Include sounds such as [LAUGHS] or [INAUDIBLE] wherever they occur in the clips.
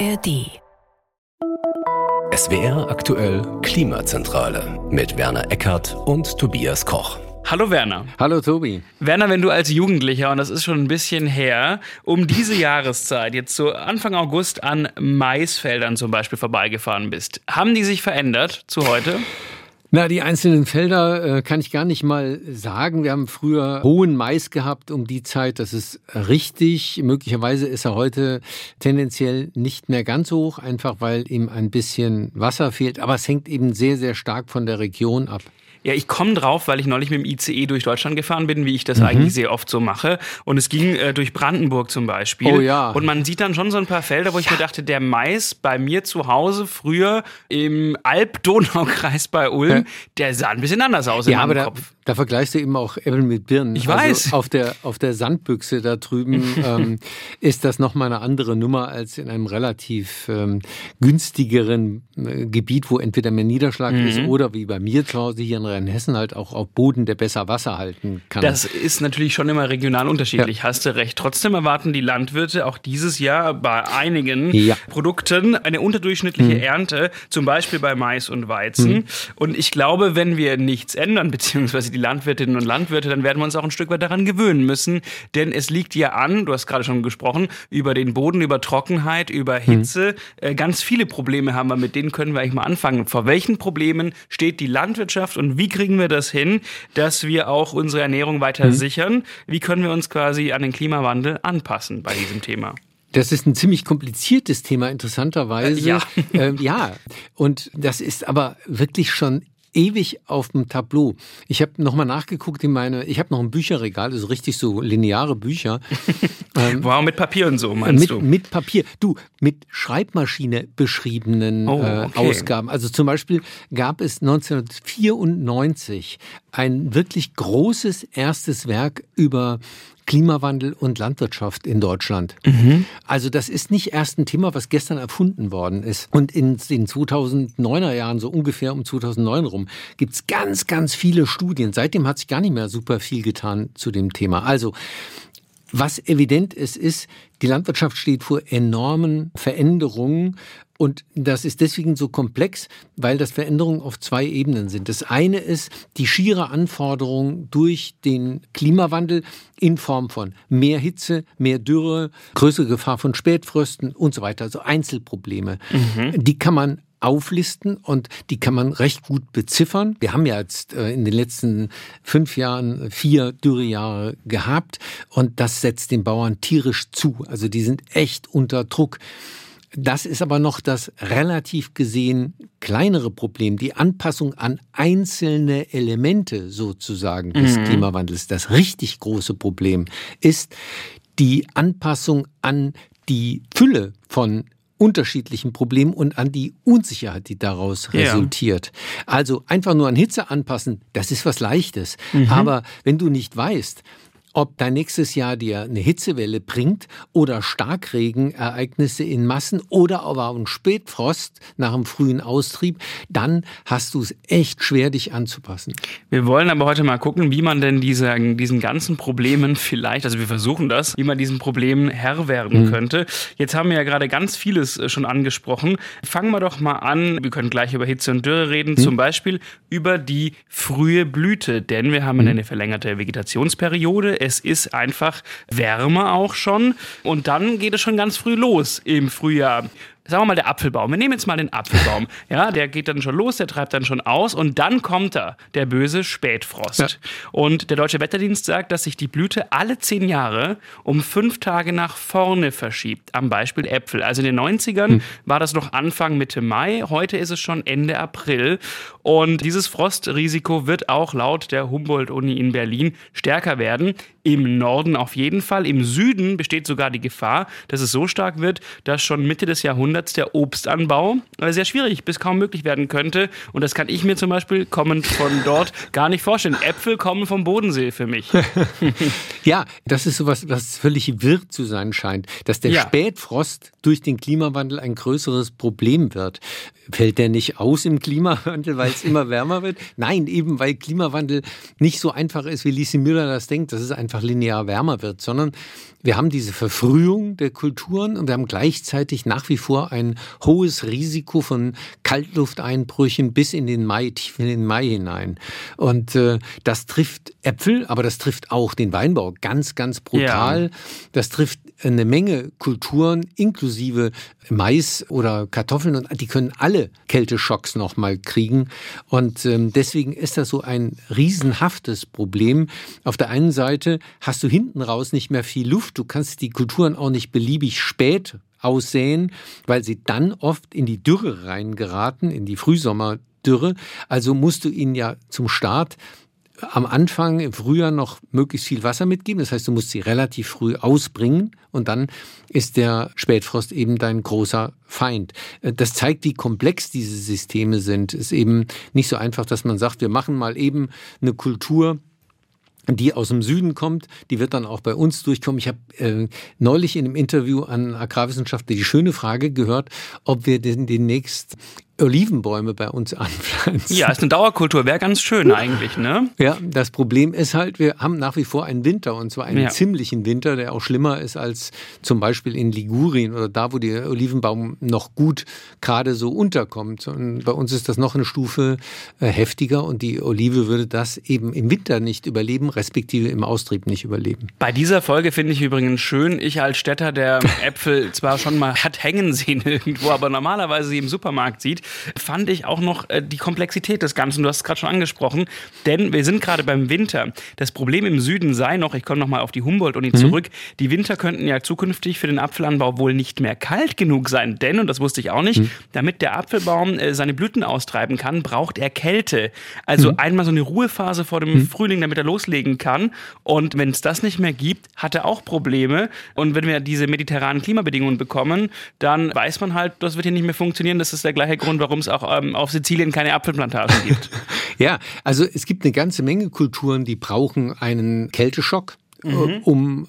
ARD. SWR aktuell Klimazentrale mit Werner Eckert und Tobias Koch. Hallo Werner. Hallo Tobi. Werner, wenn du als Jugendlicher, und das ist schon ein bisschen her, um diese Jahreszeit, jetzt so Anfang August an Maisfeldern zum Beispiel vorbeigefahren bist, haben die sich verändert zu heute? Na, die einzelnen Felder äh, kann ich gar nicht mal sagen. Wir haben früher hohen Mais gehabt um die Zeit. Das ist richtig. Möglicherweise ist er heute tendenziell nicht mehr ganz so hoch, einfach weil ihm ein bisschen Wasser fehlt. Aber es hängt eben sehr, sehr stark von der Region ab. Ja, ich komme drauf, weil ich neulich mit dem ICE durch Deutschland gefahren bin, wie ich das mhm. eigentlich sehr oft so mache. Und es ging äh, durch Brandenburg zum Beispiel. Oh ja. Und man sieht dann schon so ein paar Felder, wo ich mir dachte, der Mais bei mir zu Hause früher im Alb-Donau-Kreis bei Ulm, der sah ein bisschen anders aus ja, in meinem aber Kopf. Da, da vergleichst du eben auch Äpfel mit Birnen. Ich also weiß. Auf der, auf der Sandbüchse da drüben [LAUGHS] ähm, ist das nochmal eine andere Nummer als in einem relativ ähm, günstigeren äh, Gebiet, wo entweder mehr Niederschlag mhm. ist oder wie bei mir zu Hause hier in Rheinhessen halt auch auf Boden, der besser Wasser halten kann. Das ist natürlich schon immer regional unterschiedlich, ja. hast du recht. Trotzdem erwarten die Landwirte auch dieses Jahr bei einigen ja. Produkten eine unterdurchschnittliche mhm. Ernte, zum Beispiel bei Mais und Weizen. Mhm. Und ich glaube, wenn wir nichts ändern, beziehungsweise die Landwirtinnen und Landwirte, dann werden wir uns auch ein Stück weit daran gewöhnen müssen. Denn es liegt ja an, du hast gerade schon gesprochen, über den Boden, über Trockenheit, über mhm. Hitze. Mhm. Ganz viele Probleme haben wir, mit denen können wir eigentlich mal anfangen. Vor welchen Problemen steht die Landwirtschaft und wie wie kriegen wir das hin, dass wir auch unsere Ernährung weiter mhm. sichern? Wie können wir uns quasi an den Klimawandel anpassen bei diesem Thema? Das ist ein ziemlich kompliziertes Thema, interessanterweise. Ja. Äh, ja. Und das ist aber wirklich schon ewig auf dem Tableau. Ich habe nochmal nachgeguckt in meine, ich habe noch ein Bücherregal, also richtig so lineare Bücher. [LAUGHS] ähm, wow, mit Papier und so, meinst mit, du? Mit Papier. Du, mit Schreibmaschine beschriebenen oh, äh, okay. äh, Ausgaben. Also zum Beispiel gab es 1994 ein wirklich großes erstes Werk über Klimawandel und Landwirtschaft in Deutschland. Mhm. Also das ist nicht erst ein Thema, was gestern erfunden worden ist. Und in den 2009er Jahren, so ungefähr um 2009 rum, gibt's ganz, ganz viele Studien. Seitdem hat sich gar nicht mehr super viel getan zu dem Thema. Also was evident ist, ist, die Landwirtschaft steht vor enormen Veränderungen und das ist deswegen so komplex, weil das Veränderungen auf zwei Ebenen sind. Das eine ist die schiere Anforderung durch den Klimawandel in Form von mehr Hitze, mehr Dürre, größere Gefahr von Spätfrösten und so weiter, also Einzelprobleme. Mhm. Die kann man auflisten und die kann man recht gut beziffern. Wir haben ja jetzt äh, in den letzten fünf Jahren vier Dürrejahre gehabt und das setzt den Bauern tierisch zu. Also die sind echt unter Druck. Das ist aber noch das relativ gesehen kleinere Problem, die Anpassung an einzelne Elemente sozusagen des mhm. Klimawandels. Das richtig große Problem ist die Anpassung an die Fülle von unterschiedlichen Problemen und an die Unsicherheit, die daraus ja. resultiert. Also einfach nur an Hitze anpassen, das ist was Leichtes. Mhm. Aber wenn du nicht weißt, ob dein nächstes Jahr dir eine Hitzewelle bringt oder Starkregenereignisse in Massen oder aber auch ein Spätfrost nach einem frühen Austrieb, dann hast du es echt schwer, dich anzupassen. Wir wollen aber heute mal gucken, wie man denn diese, diesen ganzen Problemen vielleicht, also wir versuchen das, wie man diesen Problemen Herr werden mhm. könnte. Jetzt haben wir ja gerade ganz vieles äh, schon angesprochen. Fangen wir doch mal an, wir können gleich über Hitze und Dürre reden, mhm. zum Beispiel über die frühe Blüte, denn wir haben mhm. eine verlängerte Vegetationsperiode es ist einfach wärmer auch schon und dann geht es schon ganz früh los im Frühjahr sagen wir mal der Apfelbaum. Wir nehmen jetzt mal den Apfelbaum. [LAUGHS] Ja, der geht dann schon los, der treibt dann schon aus und dann kommt da der böse Spätfrost. Ja. Und der Deutsche Wetterdienst sagt, dass sich die Blüte alle zehn Jahre um fünf Tage nach vorne verschiebt. Am Beispiel Äpfel. Also in den 90ern hm. war das noch Anfang Mitte Mai. Heute ist es schon Ende April. Und dieses Frostrisiko wird auch laut der Humboldt-Uni in Berlin stärker werden. Im Norden auf jeden Fall. Im Süden besteht sogar die Gefahr, dass es so stark wird, dass schon Mitte des Jahrhunderts der Obstanbau sehr schwierig bis kaum möglich werden könnte. Und das kann ich mir zum Beispiel kommend von dort gar nicht vorstellen. Äpfel kommen vom Bodensee für mich. [LAUGHS] ja, das ist sowas, was völlig wirr zu sein scheint, dass der ja. Spätfrost durch den Klimawandel ein größeres Problem wird. Fällt der nicht aus im Klimawandel, weil es [LAUGHS] immer wärmer wird? Nein, eben weil Klimawandel nicht so einfach ist, wie Lisi Müller das denkt. Das ist einfach einfach linear wärmer wird, sondern wir haben diese Verfrühung der Kulturen und wir haben gleichzeitig nach wie vor ein hohes Risiko von Kaltlufteinbrüchen bis in den Mai, tief in den Mai hinein. Und äh, das trifft Äpfel, aber das trifft auch den Weinbau ganz, ganz brutal. Ja. Das trifft eine Menge Kulturen, inklusive Mais oder Kartoffeln und die können alle Kälteschocks nochmal kriegen. Und ähm, deswegen ist das so ein riesenhaftes Problem. Auf der einen Seite hast du hinten raus nicht mehr viel Luft. Du kannst die Kulturen auch nicht beliebig spät aussäen, weil sie dann oft in die Dürre reingeraten, in die Frühsommerdürre. Also musst du ihnen ja zum Start am Anfang im Frühjahr noch möglichst viel Wasser mitgeben. Das heißt, du musst sie relativ früh ausbringen und dann ist der Spätfrost eben dein großer Feind. Äh, das zeigt, wie komplex diese Systeme sind. Es ist eben nicht so einfach, dass man sagt, wir machen mal eben eine Kultur, die aus dem Süden kommt, die wird dann auch bei uns durchkommen. Ich habe äh, neulich in einem Interview an Agrarwissenschaftler die schöne Frage gehört, ob wir denn demnächst Olivenbäume bei uns [LAUGHS] anpflanzen. Ja, ist eine Dauerkultur, wäre ganz schön eigentlich, ne? Ja, das Problem ist halt, wir haben nach wie vor einen Winter und zwar einen ja. ziemlichen Winter, der auch schlimmer ist als zum Beispiel in Ligurien oder da, wo der Olivenbaum noch gut gerade so unterkommt. Und bei uns ist das noch eine Stufe äh, heftiger und die Olive würde das eben im Winter nicht überleben, respektive im Austrieb nicht überleben. Bei dieser Folge finde ich übrigens schön, ich als Städter, der Äpfel zwar schon mal hat hängen sehen [LAUGHS] irgendwo, aber normalerweise sie im Supermarkt sieht, fand ich auch noch äh, die Komplexität des Ganzen. Du hast es gerade schon angesprochen, denn wir sind gerade beim Winter. Das Problem im Süden sei noch, ich komme nochmal auf die Humboldt-Uni mhm. zurück, die Winter könnten ja zukünftig für den Apfelanbau wohl nicht mehr kalt genug sein, denn, und das wusste ich auch nicht, mhm. damit der Apfelbaum äh, seine Blüten austreiben kann, braucht er Kälte. Also mhm. einmal so eine Ruhephase vor dem mhm. Frühling, damit er loslegen kann. Und wenn es das nicht mehr gibt, hat er auch Probleme. Und wenn wir diese mediterranen Klimabedingungen bekommen, dann weiß man halt, das wird hier nicht mehr funktionieren. Das ist der gleiche Grund, Grund, warum es auch ähm, auf Sizilien keine Apfelplantagen gibt. [LAUGHS] ja, also es gibt eine ganze Menge Kulturen, die brauchen einen Kälteschock. Mhm. um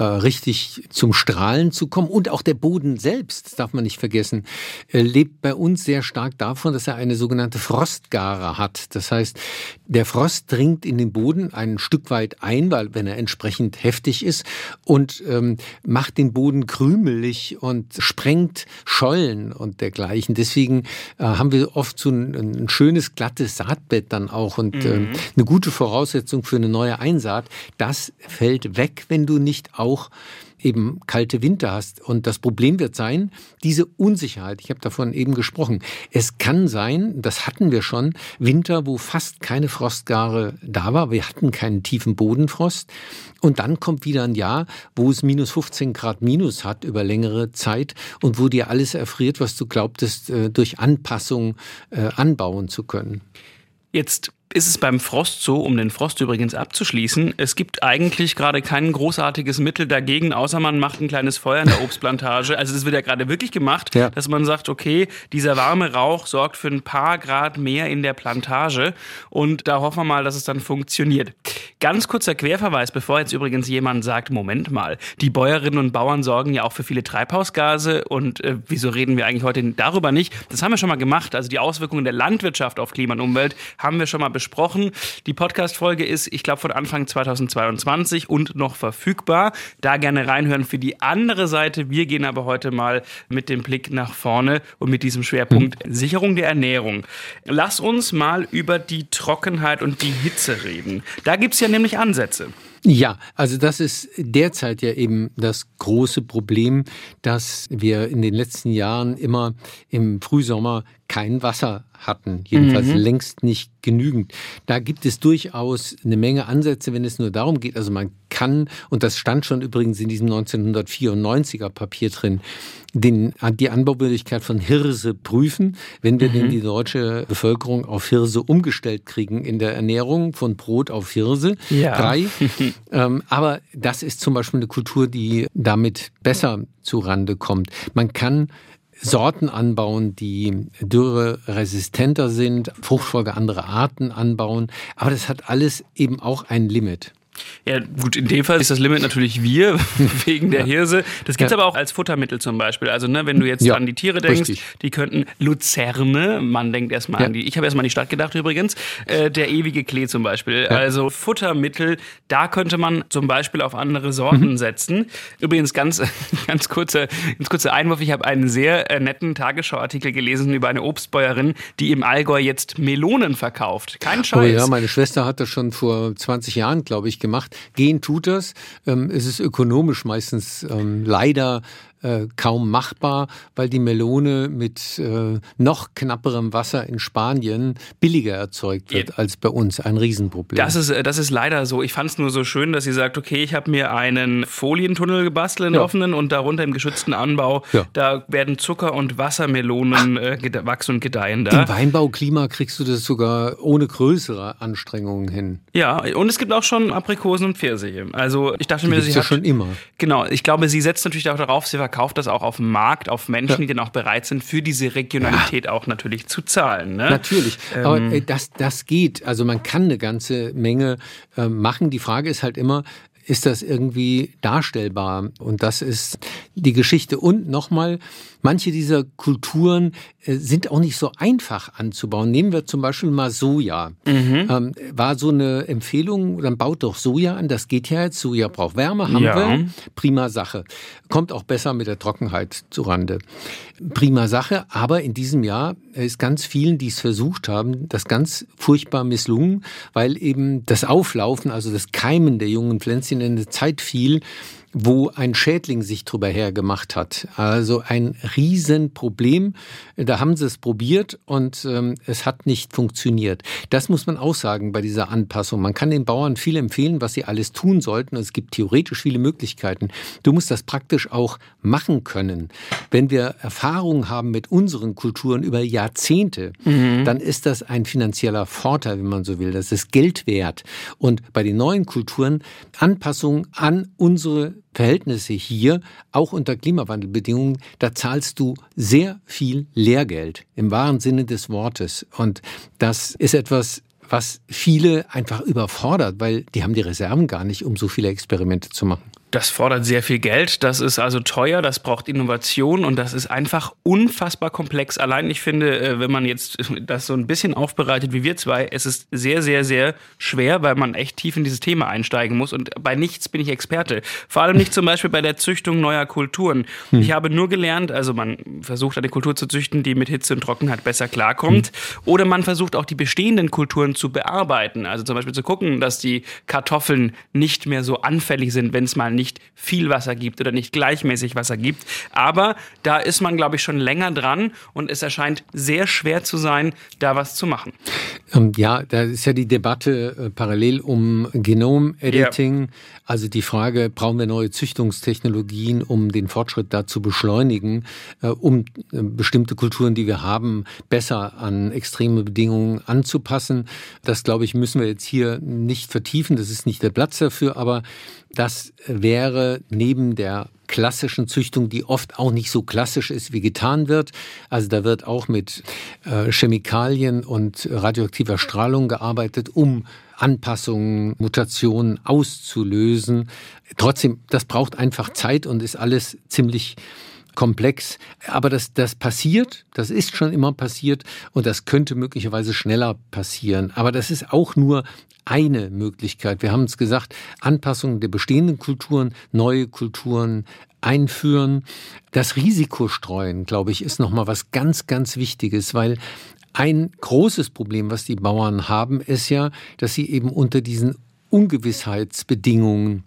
äh, richtig zum Strahlen zu kommen. Und auch der Boden selbst, darf man nicht vergessen, äh, lebt bei uns sehr stark davon, dass er eine sogenannte Frostgare hat. Das heißt, der Frost dringt in den Boden ein Stück weit ein, weil wenn er entsprechend heftig ist und ähm, macht den Boden krümelig und sprengt Schollen und dergleichen. Deswegen äh, haben wir oft so ein, ein, schönes glattes Saatbett dann auch und mhm. ähm, eine gute Voraussetzung für eine neue Einsaat. Das fällt weg, wenn du nicht auch eben kalte Winter hast. Und das Problem wird sein, diese Unsicherheit, ich habe davon eben gesprochen, es kann sein, das hatten wir schon, Winter, wo fast keine Frostgare da war, wir hatten keinen tiefen Bodenfrost. Und dann kommt wieder ein Jahr, wo es minus 15 Grad minus hat über längere Zeit und wo dir alles erfriert, was du glaubtest, äh, durch Anpassung äh, anbauen zu können. Jetzt ist es beim Frost so, um den Frost übrigens abzuschließen, es gibt eigentlich gerade kein großartiges Mittel dagegen, außer man macht ein kleines Feuer in der Obstplantage. Also das wird ja gerade wirklich gemacht, ja. dass man sagt, okay, dieser warme Rauch sorgt für ein paar Grad mehr in der Plantage und da hoffen wir mal, dass es dann funktioniert. Ganz kurzer Querverweis, bevor jetzt übrigens jemand sagt, Moment mal, die Bäuerinnen und Bauern sorgen ja auch für viele Treibhausgase und äh, wieso reden wir eigentlich heute darüber nicht? Das haben wir schon mal gemacht, also die Auswirkungen der Landwirtschaft auf Klima und Umwelt haben wir schon mal besprochen. Die Podcast-Folge ist, ich glaube, von Anfang 2022 und noch verfügbar. Da gerne reinhören für die andere Seite. Wir gehen aber heute mal mit dem Blick nach vorne und mit diesem Schwerpunkt mhm. Sicherung der Ernährung. Lass uns mal über die Trockenheit und die Hitze reden. Da gibt es ja nämlich Ansätze. Ja, also das ist derzeit ja eben das große Problem, dass wir in den letzten Jahren immer im Frühsommer kein Wasser hatten, jedenfalls mhm. längst nicht genügend. Da gibt es durchaus eine Menge Ansätze, wenn es nur darum geht. Also man kann, und das stand schon übrigens in diesem 1994er Papier drin, den, die Anbaumöglichkeit von Hirse prüfen, wenn wir mhm. denn die deutsche Bevölkerung auf Hirse umgestellt kriegen in der Ernährung von Brot auf Hirse. Ja. Drei. [LAUGHS] ähm, aber das ist zum Beispiel eine Kultur, die damit besser zurande kommt. Man kann Sorten anbauen, die dürreresistenter sind, Fruchtfolge anderer Arten anbauen. Aber das hat alles eben auch ein Limit. Ja, gut, in dem Fall ist das Limit natürlich wir, [LAUGHS] wegen der Hirse. Das gibt es ja. aber auch als Futtermittel zum Beispiel. Also, ne, wenn du jetzt ja, an die Tiere denkst, richtig. die könnten Luzerne, man denkt erstmal ja. an die, ich habe erstmal an die Stadt gedacht übrigens, äh, der ewige Klee zum Beispiel. Also Futtermittel, da könnte man zum Beispiel auf andere Sorten mhm. setzen. Übrigens, ganz, [LAUGHS] ganz, kurzer, ganz kurzer Einwurf, ich habe einen sehr äh, netten Tagesschauartikel gelesen über eine Obstbäuerin, die im Allgäu jetzt Melonen verkauft. Kein Scheiß. Oh ja, meine Schwester hat das schon vor 20 Jahren, glaube ich, gemacht. Gehen tut das. Ähm, es ist ökonomisch meistens ähm, leider äh, kaum machbar, weil die Melone mit äh, noch knapperem Wasser in Spanien billiger erzeugt wird ja. als bei uns. Ein Riesenproblem. Das ist, äh, das ist leider so. Ich fand es nur so schön, dass sie sagt, okay, ich habe mir einen Folientunnel gebastelt, einen ja. offenen, und darunter im geschützten Anbau, ja. da werden Zucker- und Wassermelonen äh, wachsen und gedeihen da. Im Weinbauklima kriegst du das sogar ohne größere Anstrengungen hin. Ja, und es gibt auch schon Aprikosen und Pfirsiche. Also ich dachte die mir, sie hat, schon immer. Genau, ich glaube, sie setzt natürlich auch darauf, sie verkauft das auch auf dem Markt, auf Menschen, ja. die dann auch bereit sind, für diese Regionalität ja. auch natürlich zu zahlen. Ne? Natürlich, ähm, aber äh, das, das geht. Also man kann eine ganze Menge äh, machen. Die Frage ist halt immer, ist das irgendwie darstellbar? Und das ist die Geschichte. Und nochmal, manche dieser Kulturen äh, sind auch nicht so einfach anzubauen. Nehmen wir zum Beispiel mal Soja. Mhm. Ähm, war so eine Empfehlung, dann baut doch Soja an, das geht ja jetzt. Soja braucht Wärme, haben ja. wir. Prima Sache. Kommt auch besser mit der Trockenheit zurande. Prima Sache, aber in diesem Jahr ist ganz vielen, die es versucht haben, das ganz furchtbar misslungen, weil eben das Auflaufen, also das Keimen der jungen Pflänzchen in eine Zeit fiel, wo ein Schädling sich drüber hergemacht hat. Also ein Riesenproblem. Da haben sie es probiert und ähm, es hat nicht funktioniert. Das muss man auch sagen bei dieser Anpassung. Man kann den Bauern viel empfehlen, was sie alles tun sollten. Es gibt theoretisch viele Möglichkeiten. Du musst das praktisch auch machen können. Wenn wir Erfahrungen haben mit unseren Kulturen über Jahrzehnte, mhm. dann ist das ein finanzieller Vorteil, wenn man so will. Das ist Geld wert. Und bei den neuen Kulturen Anpassung an unsere Verhältnisse hier, auch unter Klimawandelbedingungen, da zahlst du sehr viel Lehrgeld im wahren Sinne des Wortes. Und das ist etwas, was viele einfach überfordert, weil die haben die Reserven gar nicht, um so viele Experimente zu machen. Das fordert sehr viel Geld, das ist also teuer, das braucht Innovation und das ist einfach unfassbar komplex. Allein ich finde, äh, wenn man jetzt das so ein bisschen aufbereitet wie wir zwei, es ist sehr, sehr, sehr schwer, weil man echt tief in dieses Thema einsteigen muss und bei nichts bin ich Experte. Vor allem nicht zum Beispiel bei der Züchtung neuer Kulturen. Hm. Ich habe nur gelernt, also man versucht eine Kultur zu züchten, die mit Hitze und Trockenheit besser klarkommt hm. oder man versucht auch die bestehenden Kulturen zu bearbeiten. Also zum Beispiel zu gucken, dass die Kartoffeln nicht mehr so anfällig sind, wenn es mal nicht viel Wasser gibt oder nicht gleichmäßig Wasser gibt. Aber da ist man, glaube ich, schon länger dran und es erscheint sehr schwer zu sein, da was zu machen. Ähm, ja, da ist ja die Debatte äh, parallel um Genom-Editing. Ja. Also die Frage, brauchen wir neue Züchtungstechnologien, um den Fortschritt da zu beschleunigen, äh, um äh, bestimmte Kulturen, die wir haben, besser an extreme Bedingungen anzupassen. Das, glaube ich, müssen wir jetzt hier nicht vertiefen. Das ist nicht der Platz dafür, aber das wäre neben der klassischen Züchtung, die oft auch nicht so klassisch ist, wie getan wird. Also da wird auch mit äh, Chemikalien und radioaktiver Strahlung gearbeitet, um Anpassungen, Mutationen auszulösen. Trotzdem, das braucht einfach Zeit und ist alles ziemlich komplex. Aber das, das passiert, das ist schon immer passiert und das könnte möglicherweise schneller passieren. Aber das ist auch nur eine Möglichkeit. Wir haben es gesagt, Anpassungen der bestehenden Kulturen, neue Kulturen einführen. Das Risikostreuen, glaube ich, ist nochmal was ganz, ganz Wichtiges, weil ein großes Problem, was die Bauern haben, ist ja, dass sie eben unter diesen Ungewissheitsbedingungen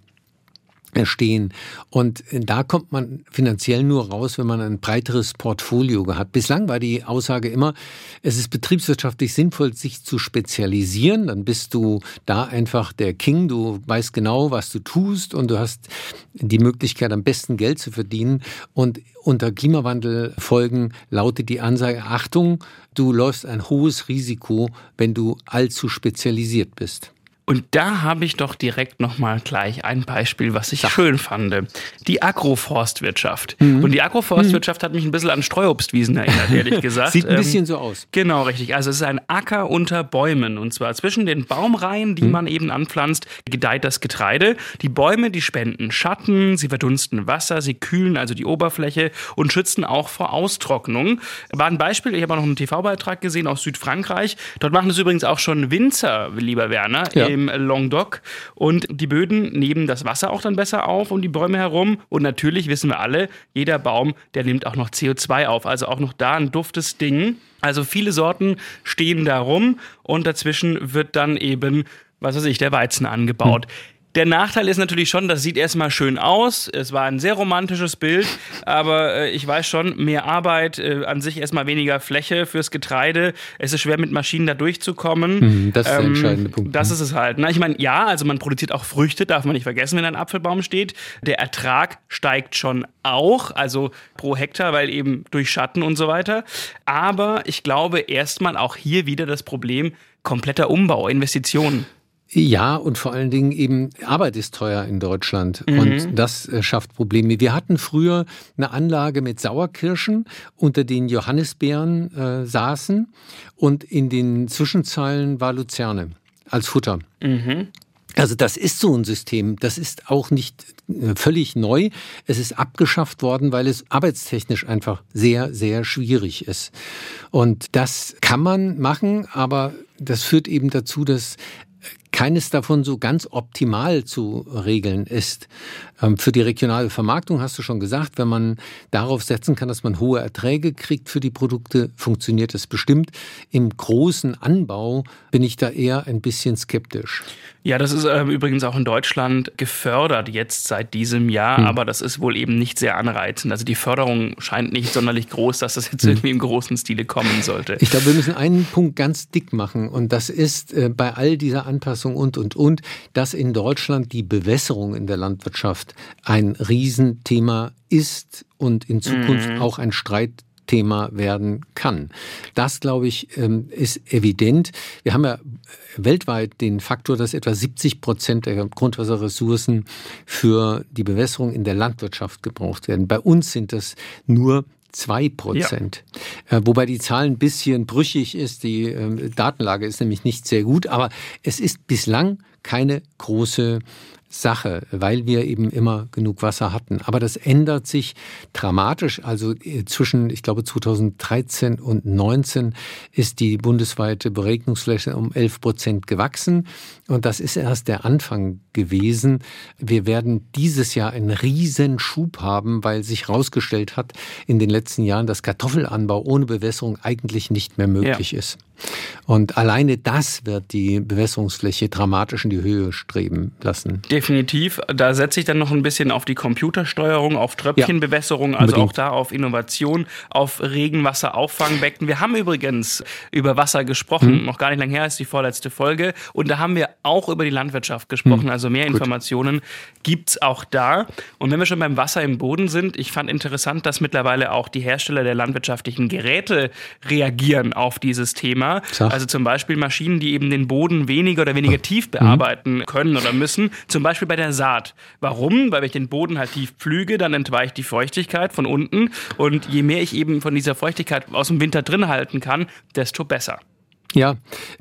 erstehen. Und da kommt man finanziell nur raus, wenn man ein breiteres Portfolio hat. Bislang war die Aussage immer, es ist betriebswirtschaftlich sinnvoll, sich zu spezialisieren. Dann bist du da einfach der King. Du weißt genau, was du tust und du hast die Möglichkeit, am besten Geld zu verdienen. Und unter Klimawandelfolgen lautet die Ansage, Achtung, du läufst ein hohes Risiko, wenn du allzu spezialisiert bist. Und da habe ich doch direkt nochmal gleich ein Beispiel, was ich Ach. schön fand. Die Agroforstwirtschaft. Mhm. Und die Agroforstwirtschaft mhm. hat mich ein bisschen an Streuobstwiesen erinnert, ehrlich [LAUGHS] gesagt. Sieht ein bisschen ähm, so aus. Genau, richtig. Also es ist ein Acker unter Bäumen. Und zwar zwischen den Baumreihen, die mhm. man eben anpflanzt, gedeiht das Getreide. Die Bäume, die spenden Schatten, sie verdunsten Wasser, sie kühlen also die Oberfläche und schützen auch vor Austrocknung. War ein Beispiel, ich habe auch noch einen TV-Beitrag gesehen aus Südfrankreich. Dort machen es übrigens auch schon Winzer, lieber Werner. Ja im Languedoc. Und die Böden nehmen das Wasser auch dann besser auf um die Bäume herum. Und natürlich wissen wir alle, jeder Baum, der nimmt auch noch CO2 auf. Also auch noch da ein duftes Ding. Also viele Sorten stehen da rum und dazwischen wird dann eben was weiß ich, der Weizen angebaut. Hm. Der Nachteil ist natürlich schon, das sieht erstmal schön aus. Es war ein sehr romantisches Bild, aber äh, ich weiß schon, mehr Arbeit, äh, an sich erstmal weniger Fläche fürs Getreide. Es ist schwer mit Maschinen da durchzukommen. Mhm, das ist der ähm, entscheidende Punkt. Das ist es halt. Na, ich meine, ja, also man produziert auch Früchte, darf man nicht vergessen, wenn ein Apfelbaum steht. Der Ertrag steigt schon auch, also pro Hektar, weil eben durch Schatten und so weiter. Aber ich glaube erstmal auch hier wieder das Problem kompletter Umbau, Investitionen. Ja, und vor allen Dingen eben Arbeit ist teuer in Deutschland mhm. und das äh, schafft Probleme. Wir hatten früher eine Anlage mit Sauerkirschen, unter den Johannisbeeren äh, saßen und in den Zwischenzeilen war Luzerne als Futter. Mhm. Also das ist so ein System, das ist auch nicht äh, völlig neu. Es ist abgeschafft worden, weil es arbeitstechnisch einfach sehr, sehr schwierig ist. Und das kann man machen, aber das führt eben dazu, dass keines davon so ganz optimal zu regeln ist. Ähm, für die regionale Vermarktung hast du schon gesagt, wenn man darauf setzen kann, dass man hohe Erträge kriegt für die Produkte, funktioniert das bestimmt. Im großen Anbau bin ich da eher ein bisschen skeptisch. Ja, das ist äh, übrigens auch in Deutschland gefördert jetzt seit diesem Jahr, hm. aber das ist wohl eben nicht sehr anreizend. Also die Förderung scheint nicht sonderlich groß, dass das jetzt hm. irgendwie im großen Stile kommen sollte. Ich glaube, wir müssen einen Punkt ganz dick machen und das ist äh, bei all dieser Anpassung und, und, und, dass in Deutschland die Bewässerung in der Landwirtschaft ein Riesenthema ist und in Zukunft mhm. auch ein Streitthema werden kann. Das, glaube ich, ähm, ist evident. Wir haben ja weltweit den Faktor, dass etwa 70 Prozent der Grundwasserressourcen für die Bewässerung in der Landwirtschaft gebraucht werden. Bei uns sind das nur zwei Prozent. Ja. Äh, wobei die Zahl ein bisschen brüchig ist. Die äh, Datenlage ist nämlich nicht sehr gut, aber es ist bislang keine große Sache, weil wir eben immer genug Wasser hatten. Aber das ändert sich dramatisch. Also äh, zwischen, ich glaube, 2013 und 2019 ist die bundesweite Beregnungsfläche um 11 Prozent gewachsen. Und das ist erst der Anfang gewesen. Wir werden dieses Jahr einen riesen Schub haben, weil sich herausgestellt hat in den letzten Jahren, dass Kartoffelanbau ohne Bewässerung eigentlich nicht mehr möglich ja. ist. Und alleine das wird die Bewässerungsfläche dramatisch in die Höhe streben lassen. Definitiv. Da setze ich dann noch ein bisschen auf die Computersteuerung, auf Tröpfchenbewässerung, ja, also auch da auf Innovation, auf Regenwasserauffangbecken. Wir haben übrigens über Wasser gesprochen, hm. noch gar nicht lange her ist die vorletzte Folge. Und da haben wir auch über die Landwirtschaft gesprochen. Hm. Also mehr Gut. Informationen gibt's auch da. Und wenn wir schon beim Wasser im Boden sind, ich fand interessant, dass mittlerweile auch die Hersteller der landwirtschaftlichen Geräte reagieren auf dieses Thema. Sag. Also zum Beispiel Maschinen, die eben den Boden weniger oder weniger tief bearbeiten mhm. können oder müssen. Zum Beispiel bei der Saat. Warum? Weil wenn ich den Boden halt tief pflüge, dann entweicht die Feuchtigkeit von unten. Und je mehr ich eben von dieser Feuchtigkeit aus dem Winter drin halten kann, desto besser. Ja,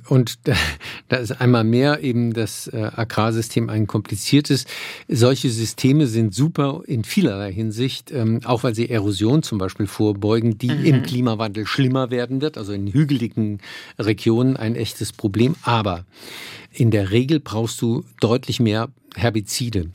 und [LAUGHS] da ist einmal mehr eben das äh, Agrarsystem ein kompliziertes. Solche Systeme sind super in vielerlei Hinsicht, ähm, auch weil sie Erosion zum Beispiel vorbeugen, die mhm. im Klimawandel schlimmer werden wird, also in hügeligen Regionen ein echtes Problem. Aber in der Regel brauchst du deutlich mehr Herbizide.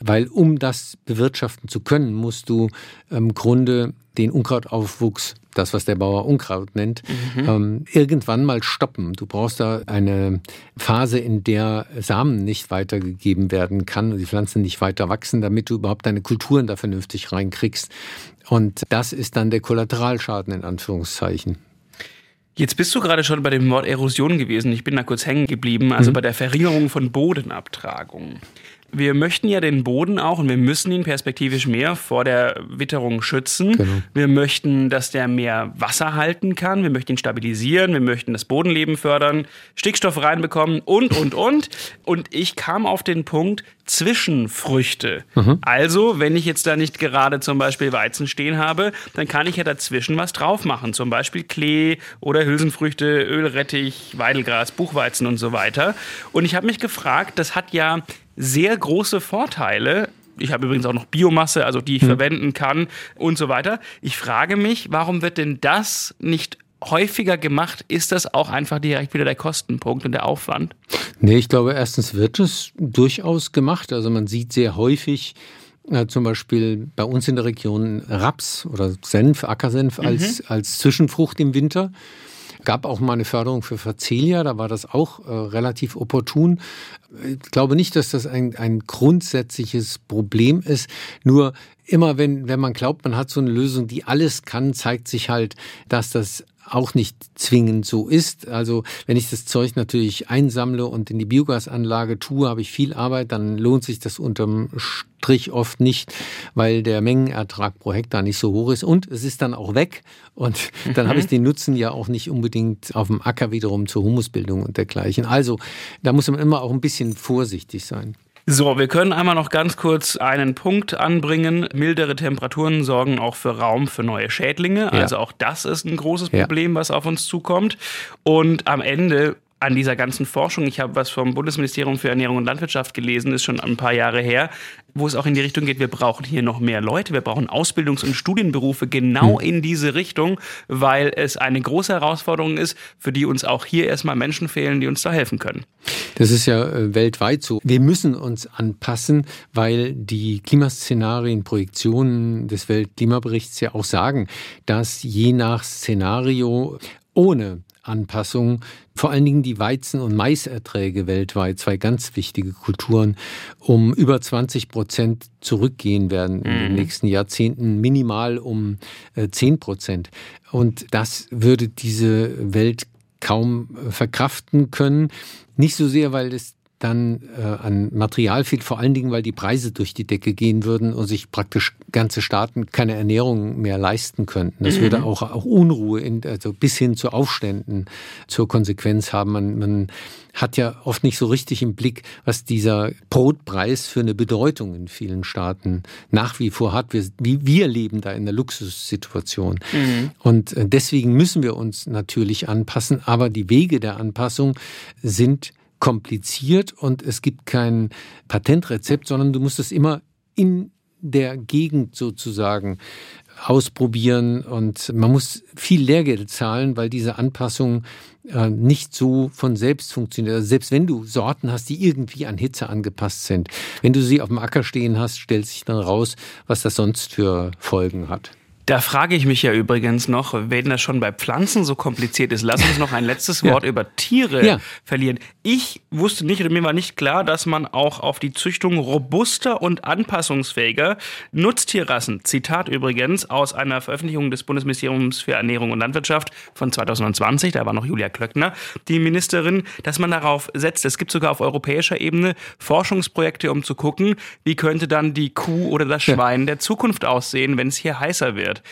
Weil um das bewirtschaften zu können, musst du im Grunde den Unkrautaufwuchs, das was der Bauer Unkraut nennt, mhm. ähm, irgendwann mal stoppen. Du brauchst da eine Phase, in der Samen nicht weitergegeben werden kann und die Pflanzen nicht weiter wachsen, damit du überhaupt deine Kulturen da vernünftig reinkriegst. Und das ist dann der Kollateralschaden in Anführungszeichen. Jetzt bist du gerade schon bei dem Wort Erosion gewesen. Ich bin da kurz hängen geblieben, also mhm. bei der Verringerung von Bodenabtragung. Wir möchten ja den Boden auch und wir müssen ihn perspektivisch mehr vor der Witterung schützen. Genau. Wir möchten, dass der mehr Wasser halten kann. Wir möchten ihn stabilisieren. Wir möchten das Bodenleben fördern, Stickstoff reinbekommen und, und, und. Und ich kam auf den Punkt Zwischenfrüchte. Mhm. Also, wenn ich jetzt da nicht gerade zum Beispiel Weizen stehen habe, dann kann ich ja dazwischen was drauf machen. Zum Beispiel Klee oder Hülsenfrüchte, Ölrettich, Weidelgras, Buchweizen und so weiter. Und ich habe mich gefragt, das hat ja sehr große Vorteile. Ich habe übrigens auch noch Biomasse, also die ich hm. verwenden kann und so weiter. Ich frage mich, warum wird denn das nicht häufiger gemacht? Ist das auch einfach direkt wieder der Kostenpunkt und der Aufwand? Nee, ich glaube, erstens wird es durchaus gemacht. Also man sieht sehr häufig, äh, zum Beispiel bei uns in der Region Raps oder Senf, Ackersenf als, mhm. als Zwischenfrucht im Winter gab auch mal eine Förderung für Facelia, da war das auch äh, relativ opportun. Ich glaube nicht, dass das ein, ein grundsätzliches Problem ist. Nur immer, wenn, wenn man glaubt, man hat so eine Lösung, die alles kann, zeigt sich halt, dass das auch nicht zwingend so ist. Also wenn ich das Zeug natürlich einsammle und in die Biogasanlage tue, habe ich viel Arbeit, dann lohnt sich das unterm Strich oft nicht, weil der Mengenertrag pro Hektar nicht so hoch ist und es ist dann auch weg und dann mhm. habe ich den Nutzen ja auch nicht unbedingt auf dem Acker wiederum zur Humusbildung und dergleichen. Also da muss man immer auch ein bisschen vorsichtig sein. So, wir können einmal noch ganz kurz einen Punkt anbringen. Mildere Temperaturen sorgen auch für Raum für neue Schädlinge. Ja. Also auch das ist ein großes Problem, ja. was auf uns zukommt. Und am Ende an dieser ganzen Forschung. Ich habe was vom Bundesministerium für Ernährung und Landwirtschaft gelesen, ist schon ein paar Jahre her, wo es auch in die Richtung geht, wir brauchen hier noch mehr Leute, wir brauchen Ausbildungs- und Studienberufe genau hm. in diese Richtung, weil es eine große Herausforderung ist, für die uns auch hier erstmal Menschen fehlen, die uns da helfen können. Das ist ja äh, weltweit so. Wir müssen uns anpassen, weil die Klimaszenarien, Projektionen des Weltklimaberichts ja auch sagen, dass je nach Szenario ohne Anpassung vor allen Dingen die Weizen- und Maiserträge weltweit, zwei ganz wichtige Kulturen, um über 20 Prozent zurückgehen werden in den mhm. nächsten Jahrzehnten, minimal um 10 äh, Prozent. Und das würde diese Welt kaum äh, verkraften können. Nicht so sehr, weil es dann äh, an Material fehlt, vor allen Dingen, weil die Preise durch die Decke gehen würden und sich praktisch ganze Staaten keine Ernährung mehr leisten könnten. Das mhm. würde auch, auch Unruhe in, also bis hin zu Aufständen zur Konsequenz haben. Man, man hat ja oft nicht so richtig im Blick, was dieser Brotpreis für eine Bedeutung in vielen Staaten nach wie vor hat. Wir, wie, wir leben da in der Luxussituation. Mhm. Und äh, deswegen müssen wir uns natürlich anpassen, aber die Wege der Anpassung sind kompliziert und es gibt kein Patentrezept, sondern du musst es immer in der Gegend sozusagen ausprobieren und man muss viel Lehrgeld zahlen, weil diese Anpassung äh, nicht so von selbst funktioniert. Also selbst wenn du Sorten hast, die irgendwie an Hitze angepasst sind, wenn du sie auf dem Acker stehen hast, stellt sich dann raus, was das sonst für Folgen hat. Da frage ich mich ja übrigens noch, wenn das schon bei Pflanzen so kompliziert ist, lass uns noch ein letztes [LAUGHS] Wort ja. über Tiere ja. verlieren. Ich wusste nicht oder mir war nicht klar, dass man auch auf die Züchtung robuster und anpassungsfähiger Nutztierrassen, Zitat übrigens aus einer Veröffentlichung des Bundesministeriums für Ernährung und Landwirtschaft von 2020, da war noch Julia Klöckner, die Ministerin, dass man darauf setzt. Es gibt sogar auf europäischer Ebene Forschungsprojekte, um zu gucken, wie könnte dann die Kuh oder das Schwein ja. der Zukunft aussehen, wenn es hier heißer wird wird.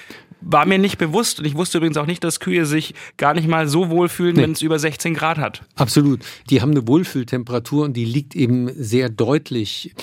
War mir nicht bewusst und ich wusste übrigens auch nicht, dass Kühe sich gar nicht mal so wohlfühlen, nee. wenn es über 16 Grad hat. Absolut. Die haben eine Wohlfühltemperatur und die liegt eben sehr deutlich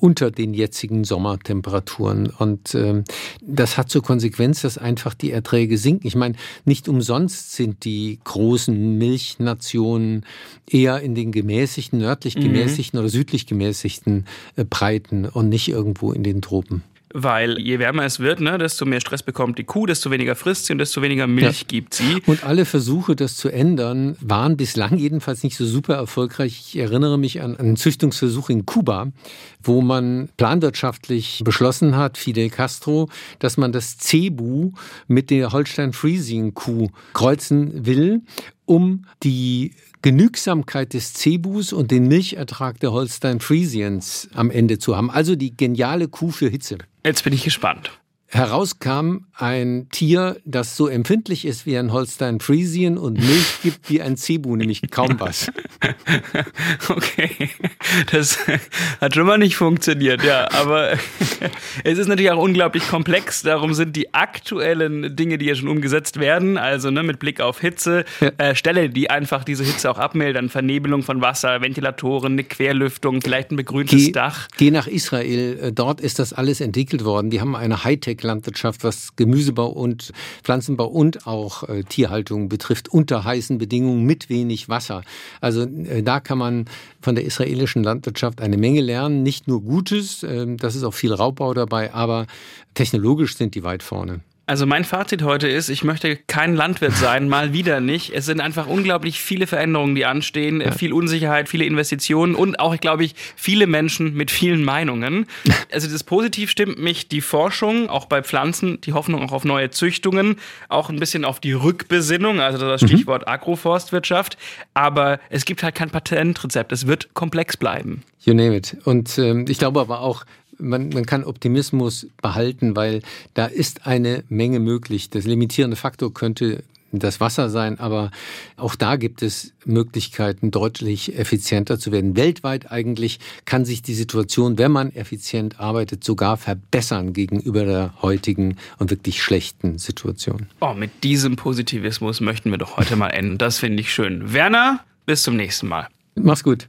unter den jetzigen Sommertemperaturen. Und ähm, das hat zur Konsequenz, dass einfach die Erträge sinken. Ich meine, nicht umsonst sind die großen Milchnationen eher in den gemäßigten, nördlich mhm. gemäßigten mhm. oder südlich gemäßigten äh, Breiten und nicht irgendwo in den Tropen weil je wärmer es wird, ne, desto mehr Stress bekommt die Kuh, desto weniger frisst sie und desto weniger Milch ja. gibt sie. Und alle Versuche, das zu ändern, waren bislang jedenfalls nicht so super erfolgreich. Ich erinnere mich an einen Züchtungsversuch in Kuba, wo man planwirtschaftlich beschlossen hat, Fidel Castro, dass man das Cebu mit der Holstein-Friesian-Kuh kreuzen will um die Genügsamkeit des Cebus und den Milchertrag der Holstein Friesians am Ende zu haben. Also die geniale Kuh für Hitze. Jetzt bin ich gespannt. herauskam ein Tier, das so empfindlich ist wie ein Holstein Friesian und Milch gibt wie ein Cebu, nämlich kaum was. [LAUGHS] Okay, das hat schon mal nicht funktioniert, ja, aber [LAUGHS] es ist natürlich auch unglaublich komplex, darum sind die aktuellen Dinge, die ja schon umgesetzt werden, also ne, mit Blick auf Hitze, ja. äh, Stelle, die einfach diese Hitze auch abmildern, Vernebelung von Wasser, Ventilatoren, eine Querlüftung, vielleicht ein begrüntes geh, Dach. Geh nach Israel, äh, dort ist das alles entwickelt worden, die haben eine Hightech Landwirtschaft, was Gemüsebau und Pflanzenbau und auch äh, Tierhaltung betrifft, unter heißen Bedingungen mit wenig Wasser. Also äh, da kann man von der israelischen Landwirtschaft eine Menge lernen. Nicht nur Gutes, äh, das ist auch viel Raubbau dabei, aber technologisch sind die weit vorne. Also mein Fazit heute ist, ich möchte kein Landwirt sein, mal wieder nicht. Es sind einfach unglaublich viele Veränderungen, die anstehen, ja. viel Unsicherheit, viele Investitionen und auch, glaube ich, viele Menschen mit vielen Meinungen. [LAUGHS] Also das Positiv stimmt mich die Forschung, auch bei Pflanzen, die Hoffnung auch auf neue Züchtungen, auch ein bisschen auf die Rückbesinnung, also das mhm. Stichwort mhm. Agroforstwirtschaft. Aber es gibt halt kein Patentrezept. Es wird komplex bleiben. You name it. Und ähm, ich glaube aber auch, man, man kann Optimismus behalten, weil da ist eine Menge möglich. Das limitierende Faktor könnte das Wasser sein, aber auch da gibt es Möglichkeiten, deutlich effizienter zu werden. Weltweit eigentlich kann sich die Situation, wenn man effizient arbeitet, sogar verbessern gegenüber der heutigen und wirklich schlechten Situation. Oh, mit diesem Positivismus möchten wir doch heute mal enden. Das finde ich schön. Werner, bis zum nächsten Mal. Mach's gut.